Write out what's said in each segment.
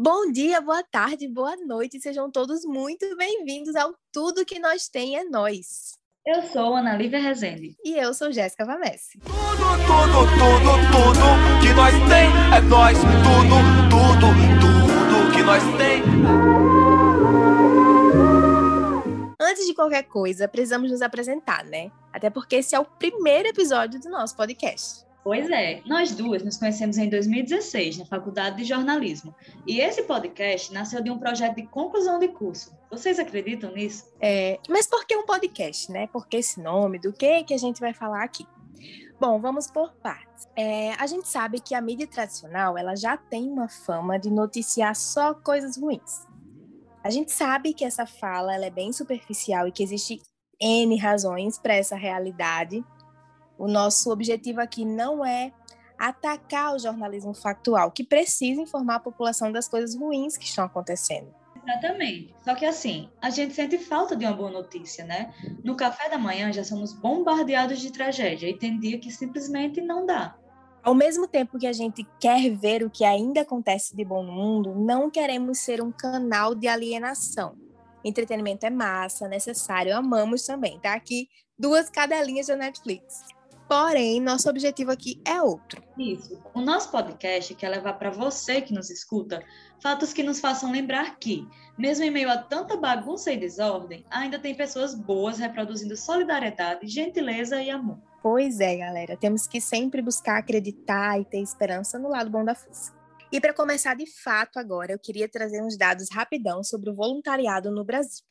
Bom dia, boa tarde, boa noite, sejam todos muito bem-vindos ao Tudo que Nós Tem é Nós. Eu sou Ana Lívia Rezende. E eu sou Jéssica Vamesse. Tudo, tudo, tudo, tudo que nós tem é nós. Tudo, tudo, tudo que nós tem. Antes de qualquer coisa, precisamos nos apresentar, né? Até porque esse é o primeiro episódio do nosso podcast. Pois é, nós duas nos conhecemos em 2016 na Faculdade de Jornalismo. E esse podcast nasceu de um projeto de conclusão de curso. Vocês acreditam nisso? É, mas por que um podcast, né? Por que esse nome? Do que que a gente vai falar aqui? Bom, vamos por partes. É, a gente sabe que a mídia tradicional ela já tem uma fama de noticiar só coisas ruins. A gente sabe que essa fala ela é bem superficial e que existe N razões para essa realidade o nosso objetivo aqui não é atacar o jornalismo factual, que precisa informar a população das coisas ruins que estão acontecendo. Exatamente. Só que assim, a gente sente falta de uma boa notícia, né? No café da manhã já somos bombardeados de tragédia e tem dia que simplesmente não dá. Ao mesmo tempo que a gente quer ver o que ainda acontece de bom no mundo, não queremos ser um canal de alienação. Entretenimento é massa, necessário, amamos também. Tá aqui duas cadelinhas da Netflix. Porém, nosso objetivo aqui é outro. Isso. O nosso podcast quer levar para você que nos escuta fatos que nos façam lembrar que, mesmo em meio a tanta bagunça e desordem, ainda tem pessoas boas reproduzindo solidariedade, gentileza e amor. Pois é, galera. Temos que sempre buscar acreditar e ter esperança no lado bom da força. E para começar de fato agora, eu queria trazer uns dados rapidão sobre o voluntariado no Brasil.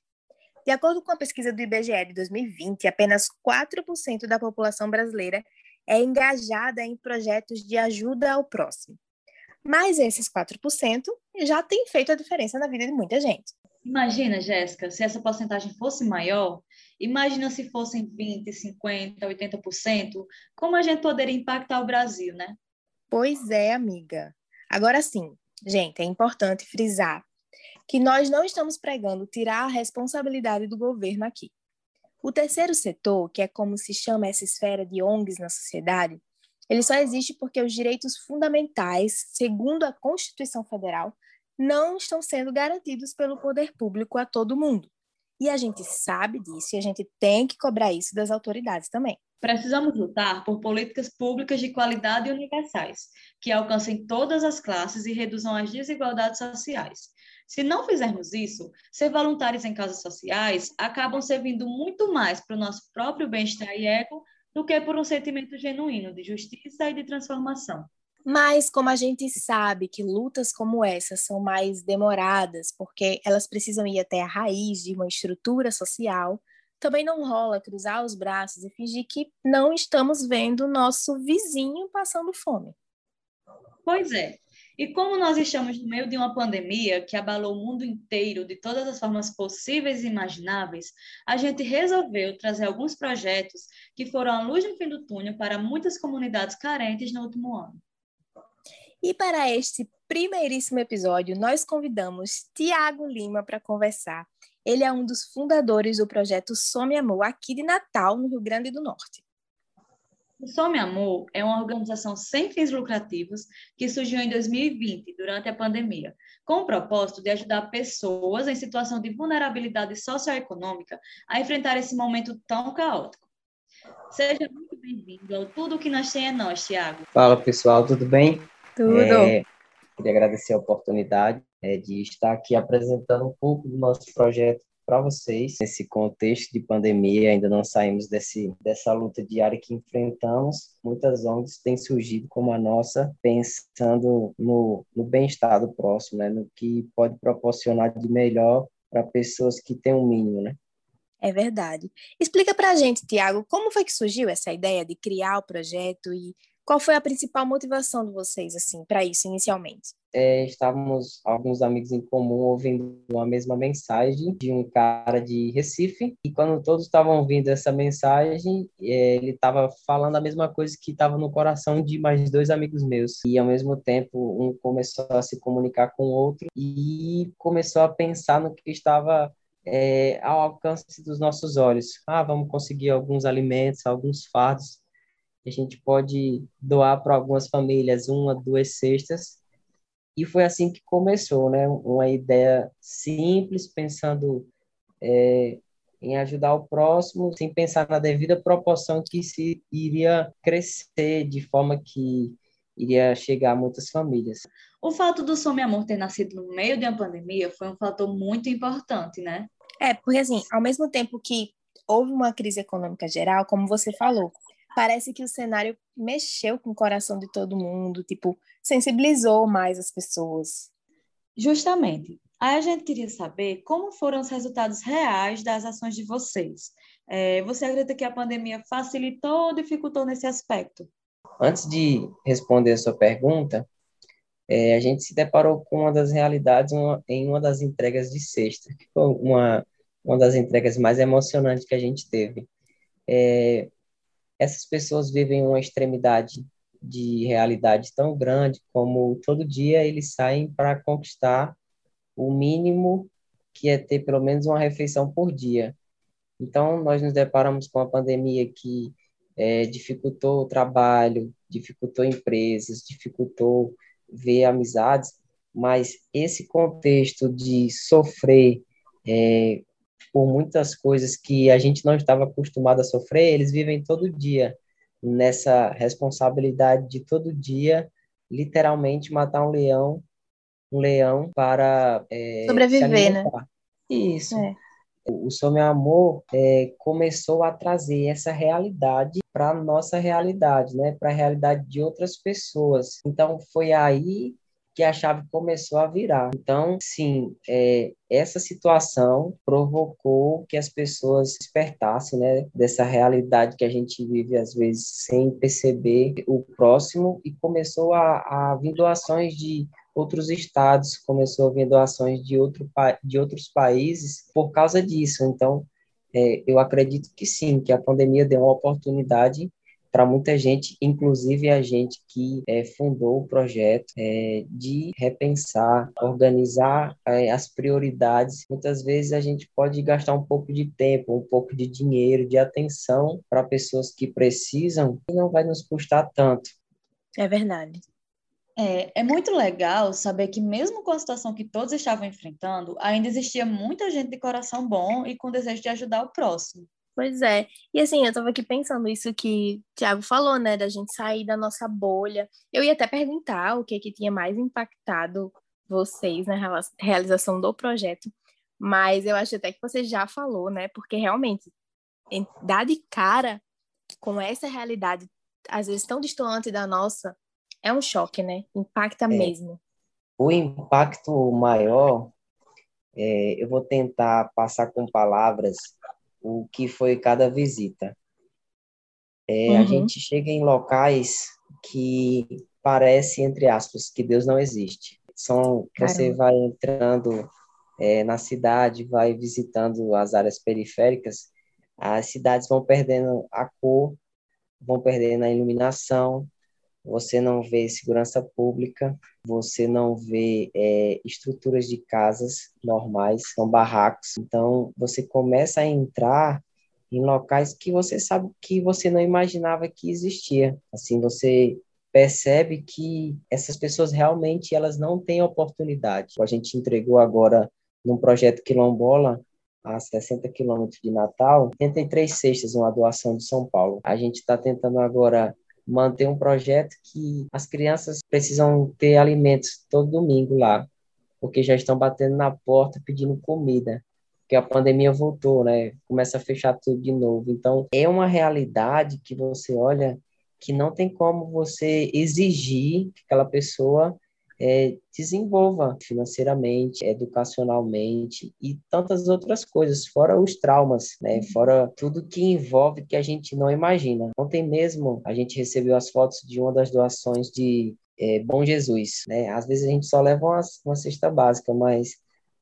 De acordo com a pesquisa do IBGE de 2020, apenas 4% da população brasileira é engajada em projetos de ajuda ao próximo. Mas esses 4% já têm feito a diferença na vida de muita gente. Imagina, Jéssica, se essa porcentagem fosse maior, imagina se fossem 20, 50, 80%, como a gente poderia impactar o Brasil, né? Pois é, amiga. Agora sim, gente, é importante frisar que nós não estamos pregando tirar a responsabilidade do governo aqui. O terceiro setor, que é como se chama essa esfera de ONGs na sociedade, ele só existe porque os direitos fundamentais, segundo a Constituição Federal, não estão sendo garantidos pelo poder público a todo mundo. E a gente sabe disso e a gente tem que cobrar isso das autoridades também. Precisamos lutar por políticas públicas de qualidade e universais, que alcancem todas as classes e reduzam as desigualdades sociais. Se não fizermos isso, ser voluntários em causas sociais acabam servindo muito mais para o nosso próprio bem-estar e ego do que por um sentimento genuíno de justiça e de transformação. Mas, como a gente sabe que lutas como essa são mais demoradas, porque elas precisam ir até a raiz de uma estrutura social, também não rola cruzar os braços e fingir que não estamos vendo o nosso vizinho passando fome. Pois é. E como nós estamos no meio de uma pandemia que abalou o mundo inteiro de todas as formas possíveis e imagináveis, a gente resolveu trazer alguns projetos que foram a luz no fim do túnel para muitas comunidades carentes no último ano. E para este primeiríssimo episódio, nós convidamos Tiago Lima para conversar. Ele é um dos fundadores do projeto Some Amor aqui de Natal, no Rio Grande do Norte. O Some Amor é uma organização sem fins lucrativos que surgiu em 2020, durante a pandemia, com o propósito de ajudar pessoas em situação de vulnerabilidade socioeconômica a enfrentar esse momento tão caótico. Seja muito bem-vindo ao Tudo que nós tem é nós, Tiago. Fala, pessoal, tudo bem? Tudo. É, queria agradecer a oportunidade é, de estar aqui apresentando um pouco do nosso projeto para vocês. Nesse contexto de pandemia, ainda não saímos desse, dessa luta diária que enfrentamos. Muitas ONGs têm surgido como a nossa, pensando no, no bem-estar do próximo, né? no que pode proporcionar de melhor para pessoas que têm o um mínimo, né? É verdade. Explica para a gente, Tiago, como foi que surgiu essa ideia de criar o projeto e qual foi a principal motivação de vocês, assim, para isso inicialmente? É, estávamos alguns amigos em comum ouvindo a mesma mensagem de um cara de Recife e quando todos estavam ouvindo essa mensagem, é, ele estava falando a mesma coisa que estava no coração de mais dois amigos meus e ao mesmo tempo um começou a se comunicar com o outro e começou a pensar no que estava é, ao alcance dos nossos olhos. Ah, vamos conseguir alguns alimentos, alguns fardos a gente pode doar para algumas famílias uma, duas cestas E foi assim que começou, né? Uma ideia simples, pensando é, em ajudar o próximo, sem pensar na devida proporção que se iria crescer de forma que iria chegar a muitas famílias. O fato do Some Amor ter nascido no meio de uma pandemia foi um fator muito importante, né? É, porque assim, ao mesmo tempo que houve uma crise econômica geral, como você falou, parece que o cenário mexeu com o coração de todo mundo, tipo, sensibilizou mais as pessoas. Justamente. Aí a gente queria saber como foram os resultados reais das ações de vocês. É, você acredita que a pandemia facilitou ou dificultou nesse aspecto? Antes de responder a sua pergunta, é, a gente se deparou com uma das realidades uma, em uma das entregas de sexta, que foi uma, uma das entregas mais emocionantes que a gente teve. É, essas pessoas vivem uma extremidade de realidade tão grande como todo dia eles saem para conquistar o mínimo que é ter pelo menos uma refeição por dia. Então, nós nos deparamos com a pandemia que é, dificultou o trabalho, dificultou empresas, dificultou ver amizades, mas esse contexto de sofrer é, por muitas coisas que a gente não estava acostumado a sofrer, eles vivem todo dia nessa responsabilidade de todo dia, literalmente matar um leão, um leão para é, sobreviver, né? Isso. É. O Seu Meu Amor é, começou a trazer essa realidade para a nossa realidade, né? para a realidade de outras pessoas. Então, foi aí que a chave começou a virar. Então, sim, é, essa situação provocou que as pessoas despertassem né, dessa realidade que a gente vive, às vezes, sem perceber o próximo, e começou a, a vir doações de outros estados, começou a vir doações de, outro, de outros países por causa disso. Então, é, eu acredito que sim, que a pandemia deu uma oportunidade para muita gente, inclusive a gente que é, fundou o projeto, é, de repensar, organizar é, as prioridades. Muitas vezes a gente pode gastar um pouco de tempo, um pouco de dinheiro, de atenção para pessoas que precisam e não vai nos custar tanto. É verdade. É, é muito legal saber que, mesmo com a situação que todos estavam enfrentando, ainda existia muita gente de coração bom e com desejo de ajudar o próximo. Pois é. E assim, eu estava aqui pensando isso que o Thiago falou, né, da gente sair da nossa bolha. Eu ia até perguntar o que que tinha mais impactado vocês na realização do projeto, mas eu acho até que você já falou, né? Porque realmente dar de cara com essa realidade, às vezes tão distante da nossa, é um choque, né? Impacta é. mesmo. O impacto maior, é, eu vou tentar passar com palavras o que foi cada visita. É, uhum. A gente chega em locais que parece, entre aspas, que Deus não existe. São, você vai entrando é, na cidade, vai visitando as áreas periféricas, as cidades vão perdendo a cor, vão perdendo a iluminação, você não vê segurança pública, você não vê é, estruturas de casas normais, são barracos. Então, você começa a entrar em locais que você sabe que você não imaginava que existia. Assim, você percebe que essas pessoas realmente elas não têm oportunidade. A gente entregou agora num projeto quilombola a 60 quilômetros de Natal, 83 cestas, uma doação de São Paulo. A gente está tentando agora manter um projeto que as crianças precisam ter alimentos todo domingo lá, porque já estão batendo na porta pedindo comida, porque a pandemia voltou, né? Começa a fechar tudo de novo. Então, é uma realidade que você olha que não tem como você exigir que aquela pessoa é, desenvolva financeiramente, educacionalmente e tantas outras coisas, fora os traumas, né? Uhum. Fora tudo que envolve que a gente não imagina. Ontem mesmo a gente recebeu as fotos de uma das doações de é, Bom Jesus, né? Às vezes a gente só leva uma, uma cesta básica, mas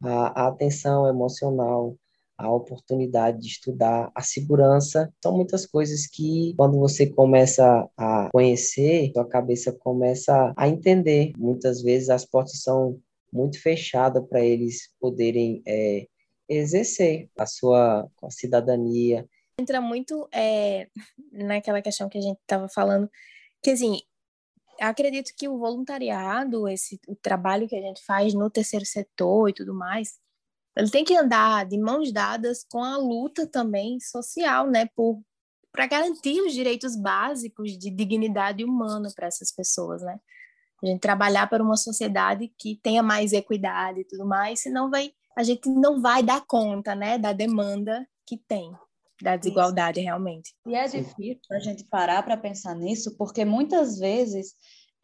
a, a atenção emocional, a oportunidade de estudar, a segurança, são muitas coisas que quando você começa a conhecer, sua cabeça começa a entender. Muitas vezes as portas são muito fechadas para eles poderem é, exercer a sua a cidadania. Entra muito é, naquela questão que a gente estava falando, que assim, acredito que o voluntariado, esse o trabalho que a gente faz no terceiro setor e tudo mais, ele tem que andar de mãos dadas com a luta também social, né, por para garantir os direitos básicos de dignidade humana para essas pessoas, né? A gente trabalhar para uma sociedade que tenha mais equidade e tudo mais, senão vai a gente não vai dar conta, né, da demanda que tem da desigualdade Isso. realmente. E é difícil a gente parar para pensar nisso, porque muitas vezes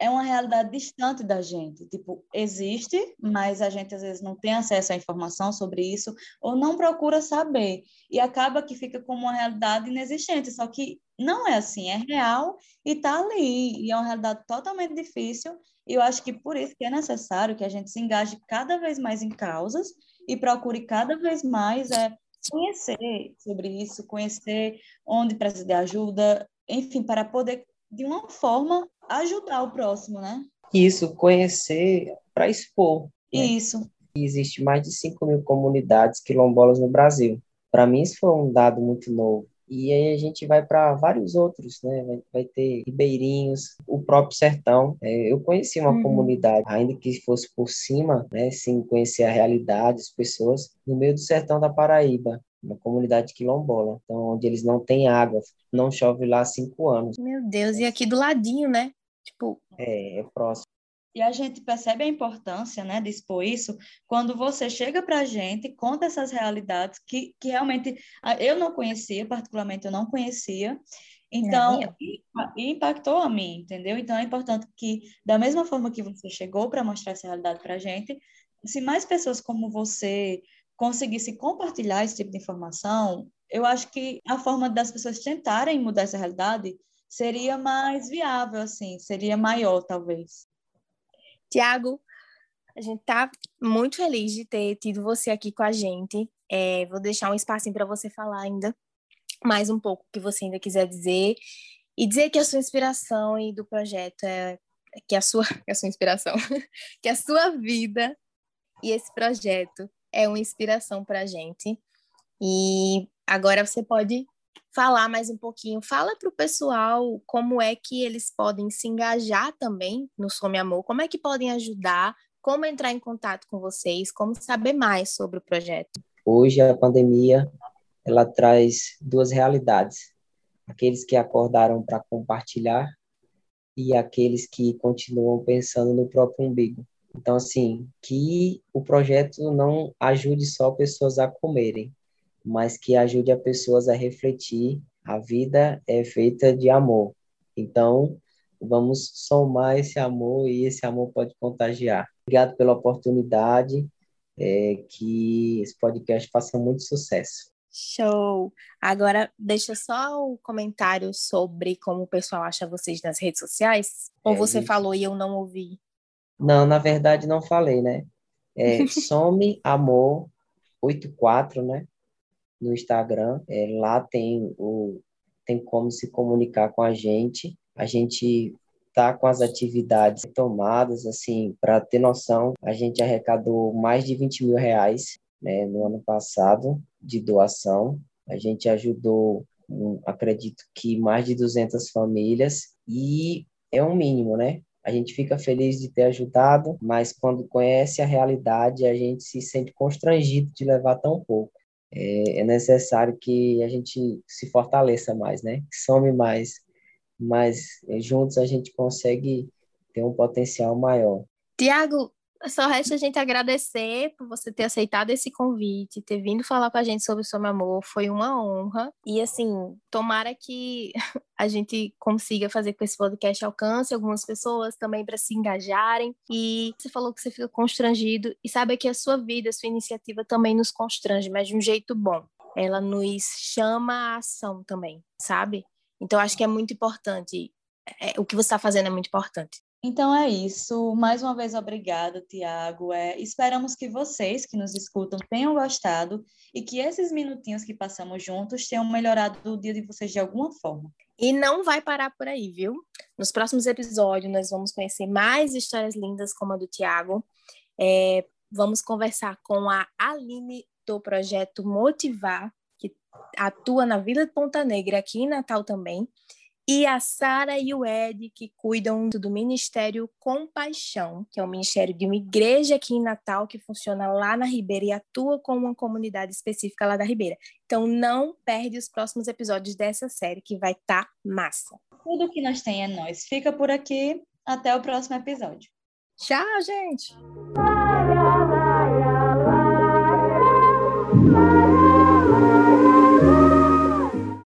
é uma realidade distante da gente. Tipo, existe, mas a gente às vezes não tem acesso à informação sobre isso ou não procura saber. E acaba que fica como uma realidade inexistente. Só que não é assim, é real e está ali. E é uma realidade totalmente difícil. E eu acho que por isso que é necessário que a gente se engaje cada vez mais em causas e procure cada vez mais é, conhecer sobre isso, conhecer onde precisa de ajuda, enfim, para poder, de uma forma, ajudar o próximo, né? Isso, conhecer para expor. Né? Isso. Existe mais de 5 mil comunidades quilombolas no Brasil. Para mim, isso foi um dado muito novo. E aí a gente vai para vários outros, né? Vai, vai, ter ribeirinhos, o próprio sertão. É, eu conheci uma uhum. comunidade, ainda que fosse por cima, né? Sem conhecer a realidade, as pessoas, no meio do sertão da Paraíba uma comunidade quilombola, então, onde eles não têm água, não chove lá há cinco anos. Meu Deus, e aqui do ladinho, né? Tipo... É, é próximo. E a gente percebe a importância né, de expor isso quando você chega para a gente, conta essas realidades que, que realmente eu não conhecia, particularmente eu não conhecia, então, impactou a mim, entendeu? Então, é importante que, da mesma forma que você chegou para mostrar essa realidade para a gente, se mais pessoas como você conseguissem compartilhar esse tipo de informação, eu acho que a forma das pessoas tentarem mudar essa realidade seria mais viável, assim, seria maior, talvez. Tiago, a gente está muito feliz de ter tido você aqui com a gente. É, vou deixar um espacinho para você falar ainda mais um pouco que você ainda quiser dizer e dizer que a sua inspiração e do projeto é que a sua, a sua inspiração, que a sua vida e esse projeto é uma inspiração para a gente. E agora você pode falar mais um pouquinho. Fala para o pessoal como é que eles podem se engajar também no Some Amor, como é que podem ajudar, como entrar em contato com vocês, como saber mais sobre o projeto. Hoje a pandemia ela traz duas realidades: aqueles que acordaram para compartilhar e aqueles que continuam pensando no próprio umbigo. Então, assim, que o projeto não ajude só pessoas a comerem, mas que ajude as pessoas a refletir. A vida é feita de amor. Então, vamos somar esse amor e esse amor pode contagiar. Obrigado pela oportunidade, é, que esse podcast faça muito sucesso. Show! Agora, deixa só o comentário sobre como o pessoal acha vocês nas redes sociais. Ou é, você isso. falou e eu não ouvi? Não, na verdade não falei, né? É, some Amor 84, né? No Instagram. É, lá tem o tem como se comunicar com a gente. A gente tá com as atividades tomadas, assim, para ter noção, a gente arrecadou mais de 20 mil reais né, no ano passado de doação. A gente ajudou, um, acredito que mais de 200 famílias e é um mínimo, né? A gente fica feliz de ter ajudado, mas quando conhece a realidade, a gente se sente constrangido de levar tão pouco. É, é necessário que a gente se fortaleça mais, né? Que some mais, mas é, juntos a gente consegue ter um potencial maior. Tiago, só resta a gente agradecer por você ter aceitado esse convite, ter vindo falar com a gente sobre o seu amor. Foi uma honra. E, assim, tomara que a gente consiga fazer com esse podcast alcance algumas pessoas também para se engajarem. E você falou que você fica constrangido. E sabe que a sua vida, a sua iniciativa também nos constrange, mas de um jeito bom. Ela nos chama à ação também, sabe? Então, acho que é muito importante. É, o que você está fazendo é muito importante. Então é isso. Mais uma vez, obrigada, Tiago. É, esperamos que vocês que nos escutam tenham gostado e que esses minutinhos que passamos juntos tenham melhorado o dia de vocês de alguma forma. E não vai parar por aí, viu? Nos próximos episódios, nós vamos conhecer mais histórias lindas como a do Tiago. É, vamos conversar com a Aline do projeto Motivar, que atua na Vila de Ponta Negra, aqui em Natal também E a Sara e o Ed, que cuidam do Ministério Compaixão, que é um ministério de uma igreja aqui em Natal, que funciona lá na Ribeira e atua com uma comunidade específica lá da Ribeira. Então não perde os próximos episódios dessa série, que vai estar tá massa. Tudo que nós tem é nós. Fica por aqui. Até o próximo episódio. Tchau, gente!